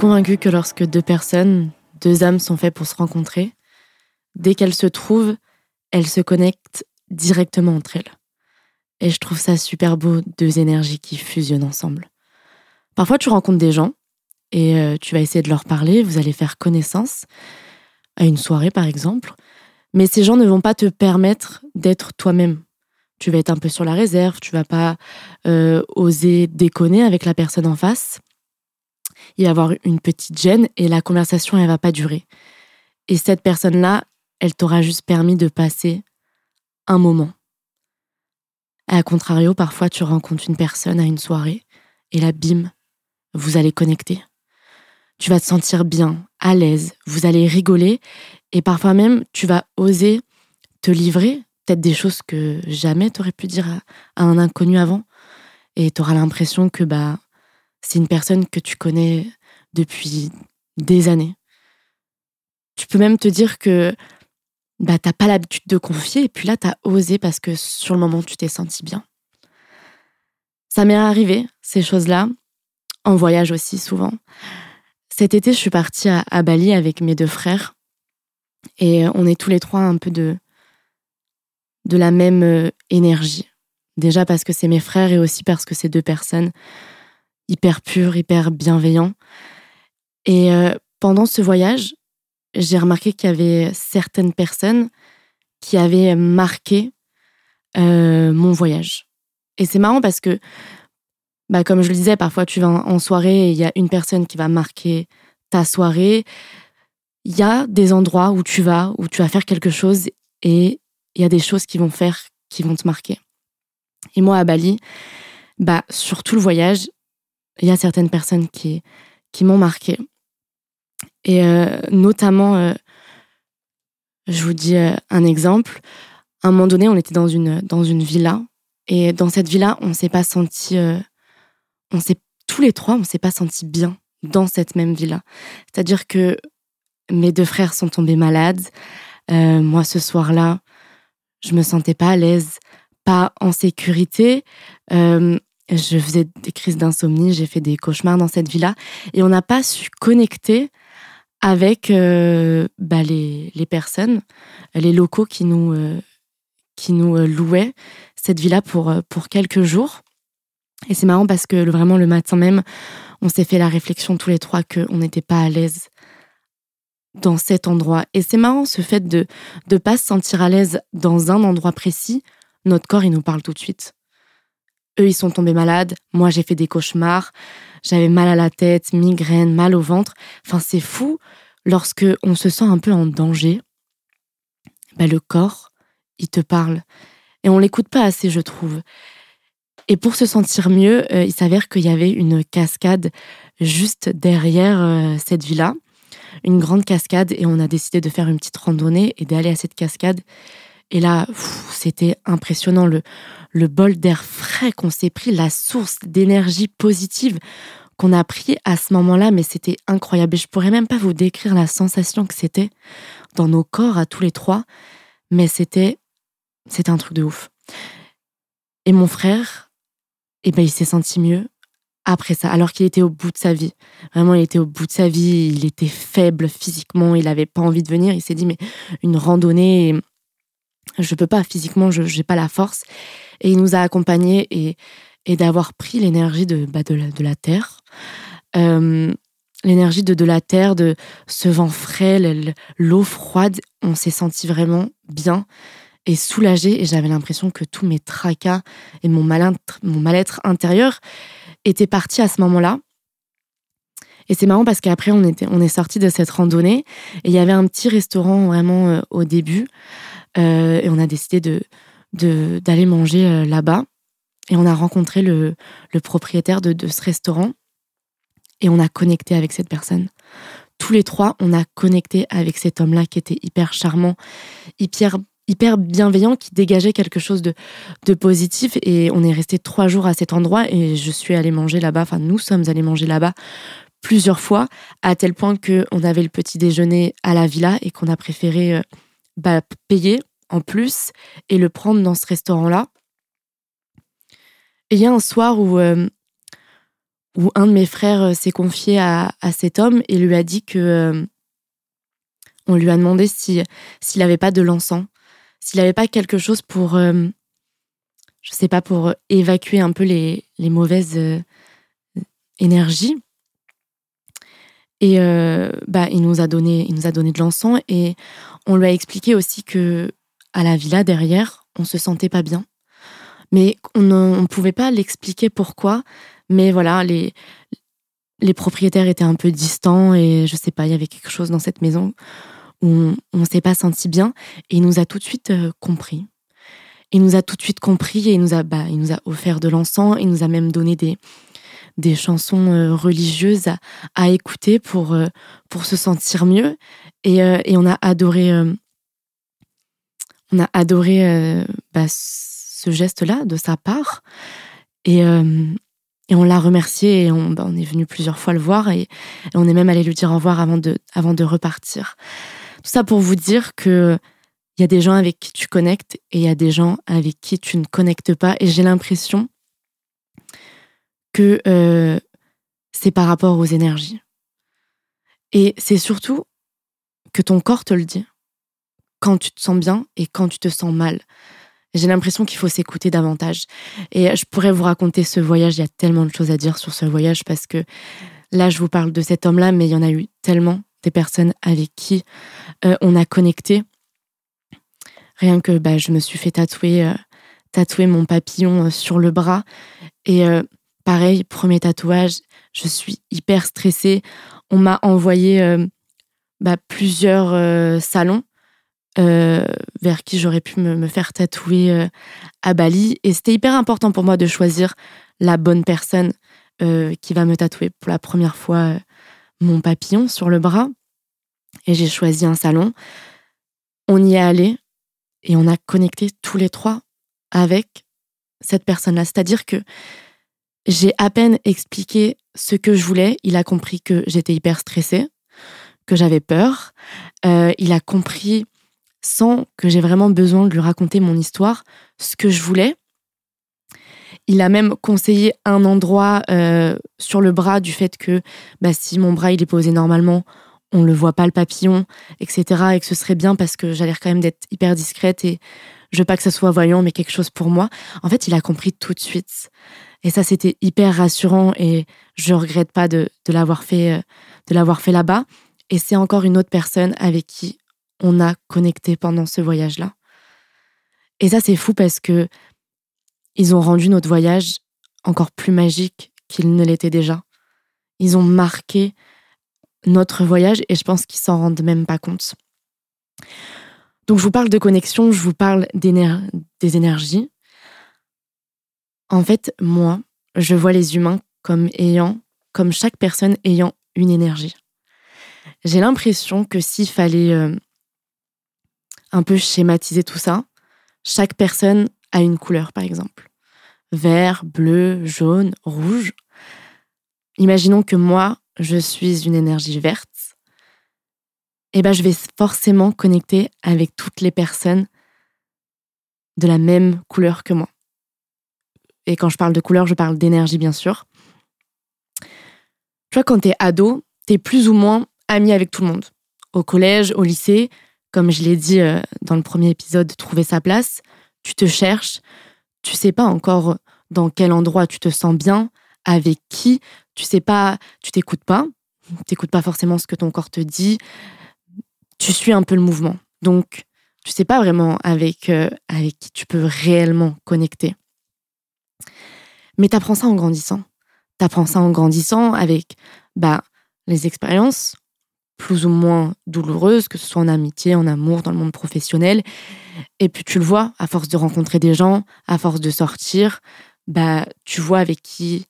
convaincue que lorsque deux personnes, deux âmes sont faites pour se rencontrer, dès qu'elles se trouvent, elles se connectent directement entre elles. Et je trouve ça super beau, deux énergies qui fusionnent ensemble. Parfois, tu rencontres des gens et euh, tu vas essayer de leur parler, vous allez faire connaissance, à une soirée par exemple, mais ces gens ne vont pas te permettre d'être toi-même. Tu vas être un peu sur la réserve, tu vas pas euh, oser déconner avec la personne en face. Y avoir une petite gêne et la conversation, elle va pas durer. Et cette personne-là, elle t'aura juste permis de passer un moment. À contrario, parfois tu rencontres une personne à une soirée et là, bim, vous allez connecter. Tu vas te sentir bien, à l'aise, vous allez rigoler et parfois même tu vas oser te livrer peut-être des choses que jamais tu aurais pu dire à, un inconnu avant et tu auras l'impression que bah c'est une personne que tu connais depuis des années. Tu peux même te dire que bah t'as pas l'habitude de confier et puis là tu as osé parce que sur le moment tu t'es senti bien. Ça m'est arrivé ces choses-là en voyage aussi souvent. Cet été, je suis partie à, Bali avec mes deux frères et on est tous les trois un peu de de la même euh, énergie. Déjà parce que c'est mes frères et aussi parce que c'est deux personnes hyper pures, hyper bienveillants. Et euh, pendant ce voyage, j'ai remarqué qu'il y avait certaines personnes qui avaient marqué euh, mon voyage. Et c'est marrant parce que, bah, comme je le disais, parfois tu vas en soirée et il y a une personne qui va marquer ta soirée. Il y a des endroits où tu vas, où tu vas faire quelque chose et il y a des choses qui vont faire, qui vont te marquer. Et moi, à Bali, bah, sur tout le voyage, il y a certaines personnes qui, qui m'ont marqué. Et euh, notamment, euh, je vous dis euh, un exemple. À un moment donné, on était dans une, dans une villa. Et dans cette villa, on s'est pas senti. on s'est, tous les trois, on s'est pas senti bien dans cette même villa. C'est-à-dire que mes deux frères sont tombés malades. moi, ce soir-là, je me sentais pas à l'aise, pas en sécurité. Je faisais des crises d'insomnie, j'ai fait des cauchemars dans cette villa et on n'a pas su connecter avec euh, bah, les, les, personnes, les locaux qui nous, euh, qui nous euh, louaient cette villa pour, pour quelques jours. Et c'est marrant parce que vraiment le matin même, on s'est fait la réflexion tous les trois qu'on n'était pas à l'aise dans cet endroit. Et c'est marrant ce fait de ne pas se sentir à l'aise dans un endroit précis. Notre corps, il nous parle tout de suite. Eux, ils sont tombés malades. Moi, j'ai fait des cauchemars. J'avais mal à la tête, migraine, mal au ventre. Enfin, c'est fou. Lorsque on se sent un peu en danger, bah, le corps, il te parle. Et on l'écoute pas assez, je trouve. Et pour se sentir mieux, euh, il s'avère qu'il y avait une cascade juste derrière euh, cette villa, une grande cascade, et on a décidé de faire une petite randonnée et d'aller à cette cascade. Et là, c'était impressionnant le, le bol d'air frais qu'on s'est pris, la source d'énergie positive qu'on a pris à ce moment-là, mais c'était incroyable. Et je pourrais même pas vous décrire la sensation que c'était dans nos corps à tous les trois, mais c'était c'était un truc de ouf. Et mon frère, eh ben, il s'est senti mieux après ça, alors qu'il était au bout de sa vie. Vraiment, il était au bout de sa vie, il était faible physiquement, il n'avait pas envie de venir. Il s'est dit, mais une randonnée, je peux pas physiquement, je n'ai pas la force. Et il nous a accompagnés et, d'avoir pris l'énergie de, bah, de, la, terre. Euh, l'énergie de, de la terre, de ce vent frais, l'eau froide, on s'est senti vraiment bien et soulagé. Et j'avais l'impression que tous mes tracas et mon mal-être intérieur étaient partis à ce moment-là. Et c'est marrant parce qu'après, on, on est sorti de cette randonnée et il y avait un petit restaurant vraiment euh, au début. Euh, et on a décidé de, d'aller manger euh, là-bas. Et on a rencontré le, le propriétaire de, de, ce restaurant et on a connecté avec cette personne. Tous les trois, on a connecté avec cet homme-là qui était hyper charmant, hyper, hyper bienveillant, qui dégageait quelque chose de, de positif. Et on est resté trois jours à cet endroit et je suis allée manger là-bas, enfin nous sommes allés manger là-bas plusieurs fois, à tel point qu'on avait le petit déjeuner à la villa et qu'on a préféré euh, bah, payer en plus et le prendre dans ce restaurant-là. Et il y a un soir où, euh, où un de mes frères s'est confié à, cet homme et lui a dit que on lui a demandé si s'il n'avait pas de l'encens, s'il n'avait pas quelque chose pour, je sais pas, pour évacuer un peu les, les mauvaises énergies. Et euh, bah, il nous a donné, il nous a donné de l'encens et on lui a expliqué aussi que à la villa derrière, on se sentait pas bien, mais on ne pouvait pas l'expliquer pourquoi. Mais voilà, les les propriétaires étaient un peu distants et je sais pas, il y avait quelque chose dans cette maison où on, ne s'est pas senti bien et il nous a tout de suite euh, compris. Il nous a tout de suite compris et il nous a, bah, il nous a offert de l'encens, il nous a même donné des, des chansons euh, religieuses à, écouter pour, euh, pour se sentir mieux. Et, et on a adoré, on a adoré bah, ce geste-là de sa part. Et, et on l'a remercié et on, bah, on, est venu plusieurs fois le voir et, on est même allé lui dire au revoir avant de, avant de repartir. Tout ça pour vous dire que il y a des gens avec qui tu connectes et il y a des gens avec qui tu ne connectes pas. Et j'ai l'impression que euh, c'est par rapport aux énergies. Et c'est surtout que ton corps te le dit quand tu te sens bien et quand tu te sens mal. J'ai l'impression qu'il faut s'écouter davantage. Et je pourrais vous raconter ce voyage, il y a tellement de choses à dire sur ce voyage parce que là, je vous parle de cet homme-là, mais il y en a eu tellement des personnes avec qui euh, on a connecté. Rien que bah, je me suis fait tatouer, euh, tatouer mon papillon sur le bras. Et Pareil, premier tatouage, je suis hyper stressée. On m'a envoyé euh, bah, plusieurs euh, salons euh, vers qui j'aurais pu me, faire tatouer à Bali. Et c'était hyper important pour moi de choisir la bonne personne qui va me tatouer pour la première fois mon papillon sur le bras. Et j'ai choisi un salon. On y est allé et on a connecté tous les trois avec cette personne-là. C'est-à-dire que j'ai à peine expliqué ce que je voulais. Il a compris que j'étais hyper stressée, que j'avais peur. Euh, il a compris, sans que j'ai vraiment besoin de lui raconter mon histoire, ce que je voulais. Il a même conseillé un endroit euh, sur le bras du fait que bah, si mon bras il est posé normalement, on ne le voit pas le papillon, etc. Et que ce serait bien parce que j'allais quand même d'être hyper discrète et je veux pas que ça soit voyant, mais quelque chose pour moi. En fait, il a compris tout de suite. Et ça, c'était hyper rassurant et je regrette pas de, l'avoir fait, euh, de l'avoir fait là-bas. Et c'est encore une autre personne avec qui on a connecté pendant ce voyage-là. Et ça, c'est fou parce que ils ont rendu notre voyage encore plus magique qu'il ne l'était déjà. Ils ont marqué notre voyage et je pense qu'ils s'en rendent même pas compte. Donc je vous parle de connexion, je vous parle des énergies, en fait, moi, je vois les humains comme ayant, comme chaque personne ayant une énergie. J'ai l'impression que s'il fallait euh, un peu schématiser tout ça, chaque personne a une couleur, par exemple. Vert, bleu, jaune, rouge. Imaginons que moi, je suis une énergie verte. Eh ben, je vais forcément connecter avec toutes les personnes de la même couleur que moi. Et quand je parle de couleur, je parle d'énergie, bien sûr. Tu vois, quand t'es ado, t'es plus ou moins ami avec tout le monde. Au collège, au lycée, comme je l'ai dit euh, dans le premier épisode, trouver sa place, tu te cherches, tu sais pas encore dans quel endroit tu te sens bien, avec qui, tu sais pas, tu t'écoutes pas, t'écoutes pas forcément ce que ton corps te dit, tu suis un peu le mouvement. Donc, tu sais pas vraiment avec, euh, avec qui tu peux réellement connecter. Mais tu apprends ça en grandissant. Tu apprends ça en grandissant avec bah, les expériences plus ou moins douloureuses, que ce soit en amitié, en amour, dans le monde professionnel. Et puis tu le vois, à force de rencontrer des gens, à force de sortir, bah, tu vois avec qui,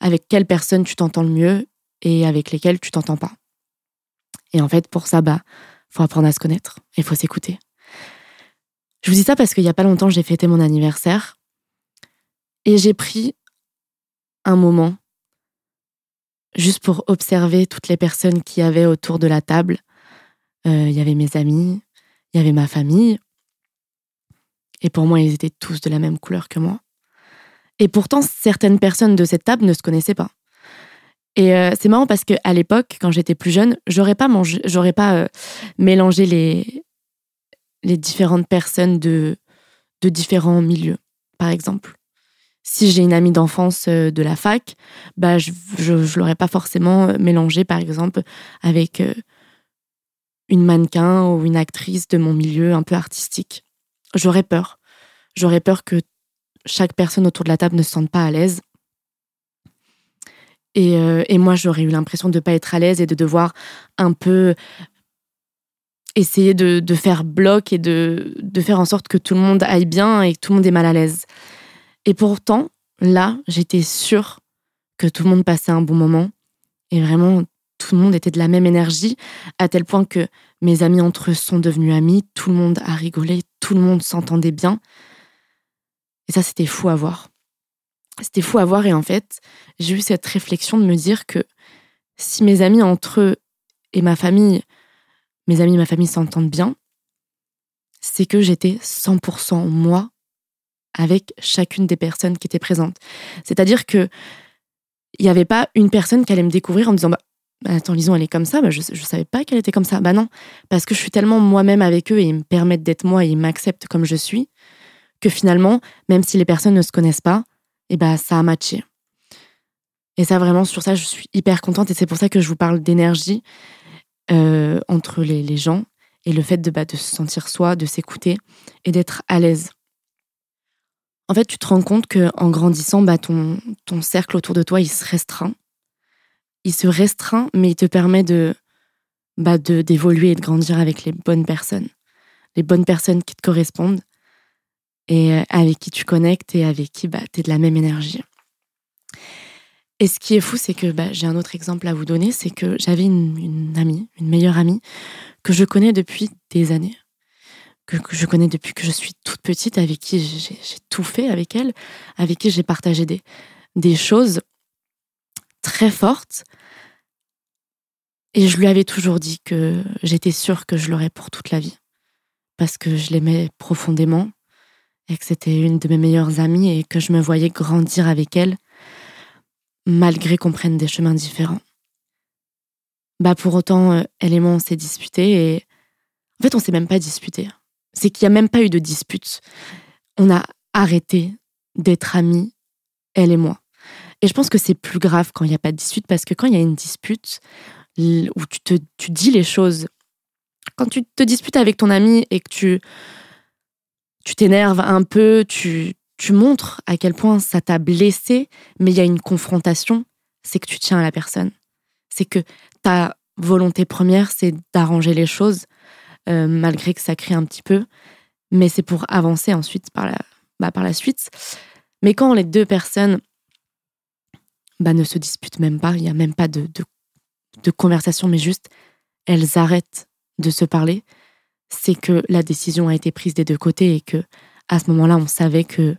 avec quelles personnes tu t'entends le mieux et avec lesquelles tu t'entends pas. Et en fait, pour ça, bah, faut apprendre à se connaître et faut s'écouter. Je vous dis ça parce qu'il y a pas longtemps, j'ai fêté mon anniversaire et j'ai pris un moment juste pour observer toutes les personnes qui y avait autour de la table. Euh, il y avait mes amis, il y avait ma famille. Et pour moi, ils étaient tous de la même couleur que moi. Et pourtant, certaines personnes de cette table ne se connaissaient pas. Et euh, c'est marrant parce qu'à l'époque, quand j'étais plus jeune, j'aurais pas pas euh, mélangé les, les différentes personnes de, de différents milieux, par exemple. Si j'ai une amie d'enfance euh, de la fac, bah je ne l'aurais pas forcément mélangé, par exemple, avec une mannequin ou une actrice de mon milieu un peu artistique. J'aurais peur. J'aurais peur que chaque personne autour de la table ne se sente pas à l'aise euh, et, moi, j'aurais eu l'impression de ne pas être à l'aise et de devoir un peu essayer de, faire bloc et de, de, faire en sorte que tout le monde aille bien et que tout le monde est mal à l'aise. Et pourtant, là, j'étais sûre que tout le monde passait un bon moment. Et vraiment, tout le monde était de la même énergie, à tel point que mes amis entre eux sont devenus amis, tout le monde a rigolé, tout le monde s'entendait bien. Et ça, c'était fou à voir. C'était fou à voir et en fait, j'ai eu cette réflexion de me dire que si mes amis entre eux et ma famille, mes amis et ma famille s'entendent bien, c'est que j'étais 100% moi avec chacune des personnes qui étaient présentes. C'est-à-dire que il n'y avait pas une personne qui allait me découvrir en me disant bah, bah attends Lison elle est comme ça bah, je ne savais pas qu'elle était comme ça bah non parce que je suis tellement moi-même avec eux et ils me permettent d'être moi et ils m'acceptent comme je suis que finalement même si les personnes ne se connaissent pas et bah ça a matché. Et ça vraiment sur ça je suis hyper contente et c'est pour ça que je vous parle d'énergie euh, entre les, les, gens et le fait de, bah, de se sentir soi, de s'écouter et d'être à l'aise. En fait, tu te rends compte que en grandissant, bah, ton, ton cercle autour de toi, il se restreint. Il se restreint, mais il te permet de bah, d'évoluer et de grandir avec les bonnes personnes. Les bonnes personnes qui te correspondent et euh, avec qui tu connectes et avec qui bah, tu es de la même énergie. Et ce qui est fou, c'est que bah, j'ai un autre exemple à vous donner, c'est que j'avais une, amie, une meilleure amie, que je connais depuis des années, que, je connais depuis que je suis toute petite, avec qui j'ai tout fait avec elle, avec qui j'ai partagé des, choses très fortes. Et je lui avais toujours dit que j'étais sûre que je l'aurais pour toute la vie, parce que je l'aimais profondément, et que c'était une de mes meilleures amies et que je me voyais grandir avec elle, malgré qu'on prenne des chemins différents. Bah pour autant, euh, elle et moi, on s'est disputés et en fait, on s'est même pas disputé. C'est qu'il n'y a même pas eu de dispute. On a arrêté d'être amis, elle et moi. Et je pense que c'est plus grave quand il n'y a pas de dispute parce que quand il y a une dispute où tu tu dis les choses, quand tu te disputes avec ton ami et que tu tu t'énerves un peu, tu, tu montres à quel point ça t'a blessé, mais il y a une confrontation, c'est que tu tiens à la personne. C'est que ta volonté première, c'est d'arranger les choses, euh, malgré que ça crée un petit peu, mais c'est pour avancer ensuite par la, bah, par la suite. Mais quand les deux personnes bah, ne se disputent même pas, il n'y a même pas de, de, de conversation, mais juste elles arrêtent de se parler, c'est que la décision a été prise des deux côtés et que à ce moment-là, on savait que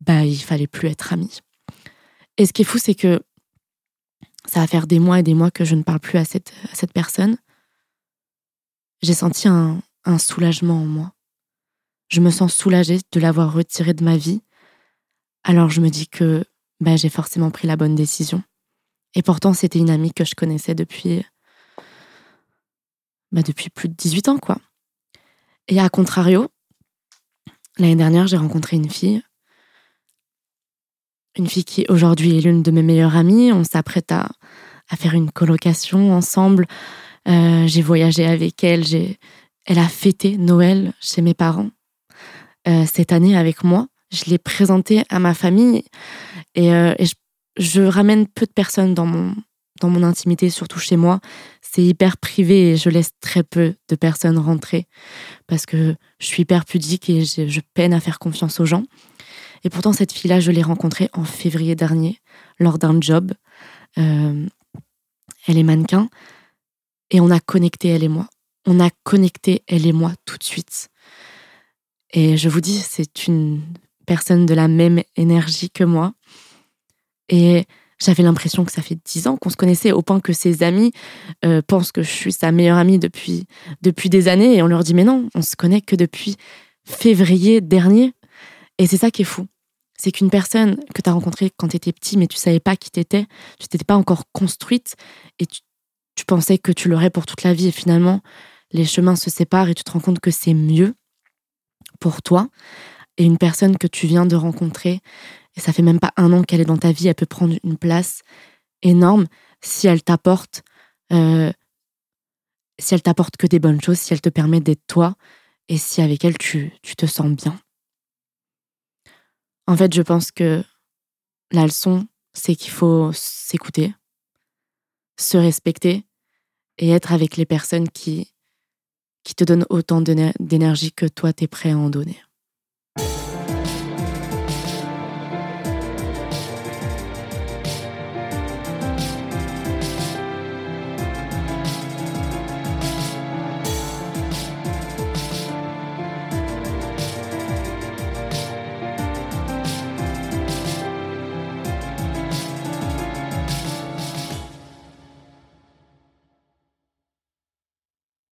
bah il fallait plus être amis. Et ce qui est fou, c'est que ça va faire des mois et des mois que je ne parle plus à cette, à cette personne. J'ai senti un, soulagement en moi. Je me sens soulagée de l'avoir retirée de ma vie. Alors je me dis que bah, j'ai forcément pris la bonne décision. Et pourtant, c'était une amie que je connaissais depuis bah, depuis plus de 18 ans, quoi. Et à contrario, l'année dernière, j'ai rencontré une fille. Une fille qui aujourd'hui est l'une de mes meilleures amies. On s'apprête à, faire une colocation ensemble. Euh, j'ai voyagé avec elle. Elle a fêté Noël chez mes parents euh, cette année avec moi. Je l'ai présentée à ma famille et, euh, je, ramène peu de personnes dans mon, dans mon intimité, surtout chez moi c'est hyper privé et je laisse très peu de personnes rentrer parce que je suis hyper pudique et je, peine à faire confiance aux gens. Et pourtant, cette fille-là, je l'ai rencontrée en février dernier lors d'un job. Elle est mannequin et on a connecté, elle et moi. On a connecté, elle et moi, tout de suite. Et je vous dis, c'est une personne de la même énergie que moi. Et j'avais l'impression que ça fait dix ans qu'on se connaissait au point que ses amis euh, pensent que je suis sa meilleure amie depuis, depuis des années et on leur dit mais non, on se connaît que depuis février dernier. Et c'est ça qui est fou. c'est qu'une personne que tu as rencontrée quand tu étais petit, mais tu savais pas qui t'étais, tu t'étais pas encore construite et tu, tu pensais que tu l'aurais pour toute la vie et finalement les chemins se séparent et tu te rends compte que c'est mieux pour toi. Et une personne que tu viens de rencontrer, et ça fait même pas un an qu'elle est dans ta vie, elle peut prendre une place énorme si elle t'apporte, euh, si elle t'apporte que des bonnes choses, si elle te permet d'être toi et si avec elle tu, tu te sens bien. En fait, je pense que la leçon, c'est qu'il faut s'écouter, se respecter et être avec les personnes qui, qui te donnent autant d'énergie que toi, tu es prêt à en donner.